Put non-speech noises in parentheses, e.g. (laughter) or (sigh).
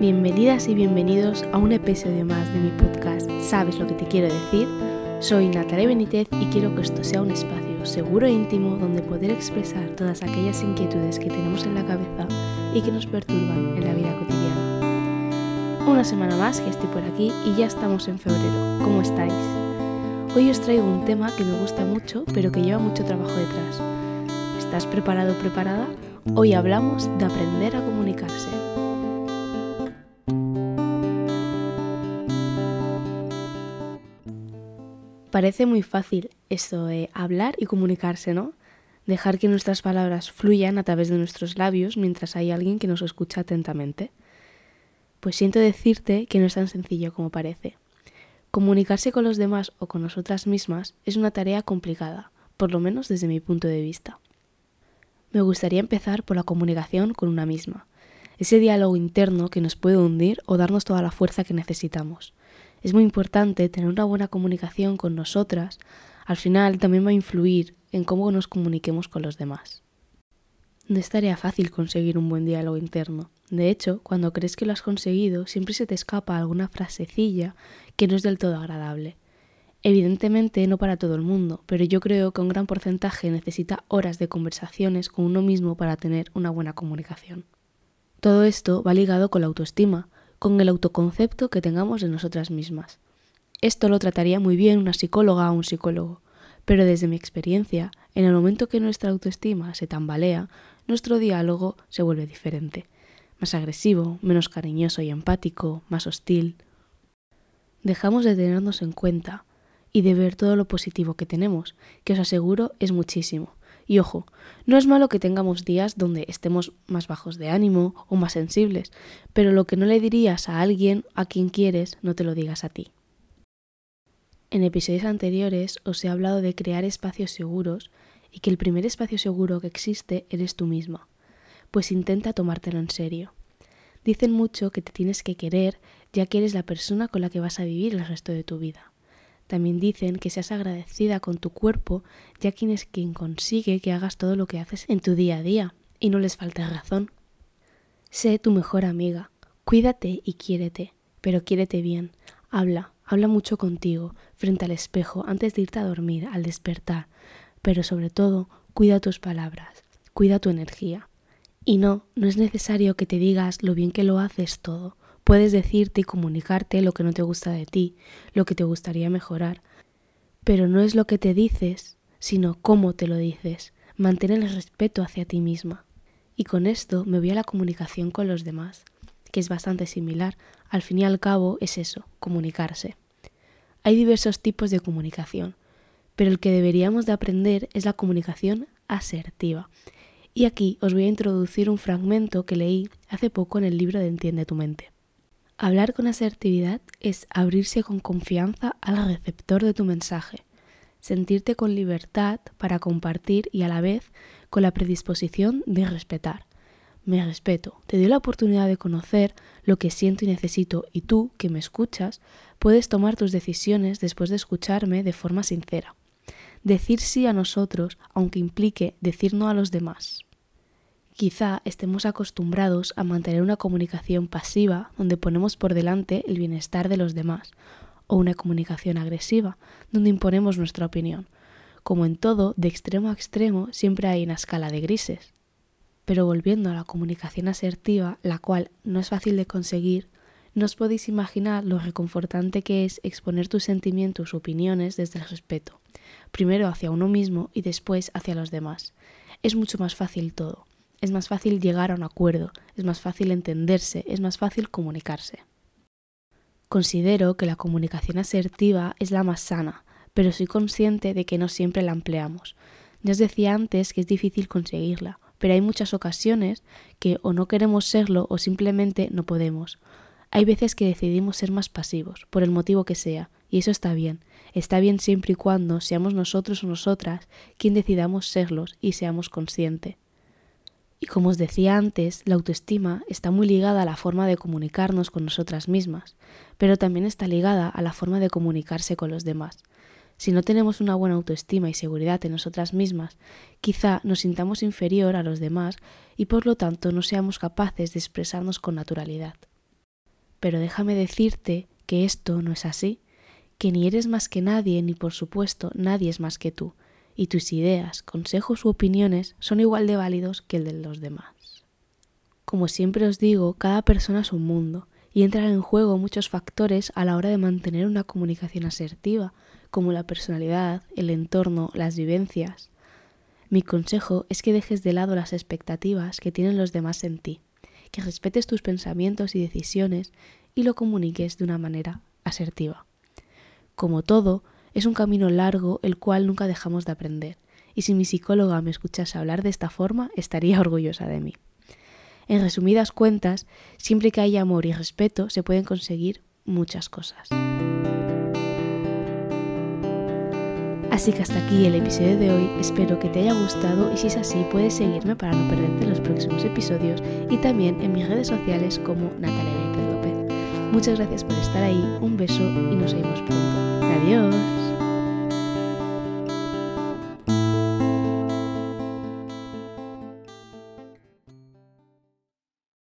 Bienvenidas y bienvenidos a un episodio más de mi podcast ¿Sabes lo que te quiero decir? Soy Natalia Benítez y quiero que esto sea un espacio seguro e íntimo donde poder expresar todas aquellas inquietudes que tenemos en la cabeza y que nos perturban en la vida cotidiana. Una semana más que estoy por aquí y ya estamos en febrero. ¿Cómo estáis? Hoy os traigo un tema que me gusta mucho pero que lleva mucho trabajo detrás. ¿Estás preparado o preparada? Hoy hablamos de aprender a comunicarse. Parece muy fácil esto de hablar y comunicarse, ¿no? Dejar que nuestras palabras fluyan a través de nuestros labios mientras hay alguien que nos escucha atentamente. Pues siento decirte que no es tan sencillo como parece. Comunicarse con los demás o con nosotras mismas es una tarea complicada, por lo menos desde mi punto de vista. Me gustaría empezar por la comunicación con una misma, ese diálogo interno que nos puede hundir o darnos toda la fuerza que necesitamos. Es muy importante tener una buena comunicación con nosotras. Al final también va a influir en cómo nos comuniquemos con los demás. No es tarea fácil conseguir un buen diálogo interno. De hecho, cuando crees que lo has conseguido, siempre se te escapa alguna frasecilla que no es del todo agradable. Evidentemente no para todo el mundo, pero yo creo que un gran porcentaje necesita horas de conversaciones con uno mismo para tener una buena comunicación. Todo esto va ligado con la autoestima, con el autoconcepto que tengamos de nosotras mismas. Esto lo trataría muy bien una psicóloga o un psicólogo, pero desde mi experiencia, en el momento que nuestra autoestima se tambalea, nuestro diálogo se vuelve diferente, más agresivo, menos cariñoso y empático, más hostil. Dejamos de tenernos en cuenta y de ver todo lo positivo que tenemos, que os aseguro es muchísimo. Y ojo, no es malo que tengamos días donde estemos más bajos de ánimo o más sensibles, pero lo que no le dirías a alguien a quien quieres, no te lo digas a ti. En episodios anteriores os he hablado de crear espacios seguros y que el primer espacio seguro que existe eres tú misma, pues intenta tomártelo en serio. Dicen mucho que te tienes que querer ya que eres la persona con la que vas a vivir el resto de tu vida. También dicen que seas agradecida con tu cuerpo, ya quien es quien consigue que hagas todo lo que haces en tu día a día y no les falte razón. Sé tu mejor amiga, cuídate y quiérete, pero quiérete bien. Habla, habla mucho contigo, frente al espejo, antes de irte a dormir, al despertar, pero sobre todo, cuida tus palabras, cuida tu energía. Y no, no es necesario que te digas lo bien que lo haces todo. Puedes decirte y comunicarte lo que no te gusta de ti, lo que te gustaría mejorar. Pero no es lo que te dices, sino cómo te lo dices. Mantén el respeto hacia ti misma. Y con esto me voy a la comunicación con los demás, que es bastante similar. Al fin y al cabo es eso, comunicarse. Hay diversos tipos de comunicación, pero el que deberíamos de aprender es la comunicación asertiva. Y aquí os voy a introducir un fragmento que leí hace poco en el libro de Entiende tu mente. Hablar con asertividad es abrirse con confianza al receptor de tu mensaje, sentirte con libertad para compartir y a la vez con la predisposición de respetar. Me respeto, te doy la oportunidad de conocer lo que siento y necesito y tú, que me escuchas, puedes tomar tus decisiones después de escucharme de forma sincera. Decir sí a nosotros, aunque implique decir no a los demás. Quizá estemos acostumbrados a mantener una comunicación pasiva donde ponemos por delante el bienestar de los demás, o una comunicación agresiva donde imponemos nuestra opinión. Como en todo, de extremo a extremo siempre hay una escala de grises. Pero volviendo a la comunicación asertiva, la cual no es fácil de conseguir, no os podéis imaginar lo reconfortante que es exponer tus sentimientos opiniones desde el respeto, primero hacia uno mismo y después hacia los demás. Es mucho más fácil todo es más fácil llegar a un acuerdo, es más fácil entenderse, es más fácil comunicarse. Considero que la comunicación asertiva es la más sana, pero soy consciente de que no siempre la empleamos. Ya os decía antes que es difícil conseguirla, pero hay muchas ocasiones que o no queremos serlo o simplemente no podemos. Hay veces que decidimos ser más pasivos, por el motivo que sea, y eso está bien. Está bien siempre y cuando seamos nosotros o nosotras quien decidamos serlos y seamos conscientes. Y como os decía antes, la autoestima está muy ligada a la forma de comunicarnos con nosotras mismas, pero también está ligada a la forma de comunicarse con los demás. Si no tenemos una buena autoestima y seguridad en nosotras mismas, quizá nos sintamos inferior a los demás y por lo tanto no seamos capaces de expresarnos con naturalidad. Pero déjame decirte que esto no es así, que ni eres más que nadie, ni por supuesto nadie es más que tú, y tus ideas, consejos u opiniones son igual de válidos que el de los demás. Como siempre os digo, cada persona es un mundo, y entran en juego muchos factores a la hora de mantener una comunicación asertiva, como la personalidad, el entorno, las vivencias. Mi consejo es que dejes de lado las expectativas que tienen los demás en ti, que respetes tus pensamientos y decisiones y lo comuniques de una manera asertiva. Como todo, es un camino largo el cual nunca dejamos de aprender, y si mi psicóloga me escuchase hablar de esta forma, estaría (laughs) orgullosa de mí. En resumidas cuentas, siempre que haya amor y respeto, se pueden conseguir muchas cosas. Así que hasta aquí el episodio de hoy, espero que te haya gustado y si es así puedes seguirme para no perderte los próximos episodios y también en mis redes sociales como Natalia López. Muchas gracias por estar ahí, un beso y nos vemos pronto. Adiós.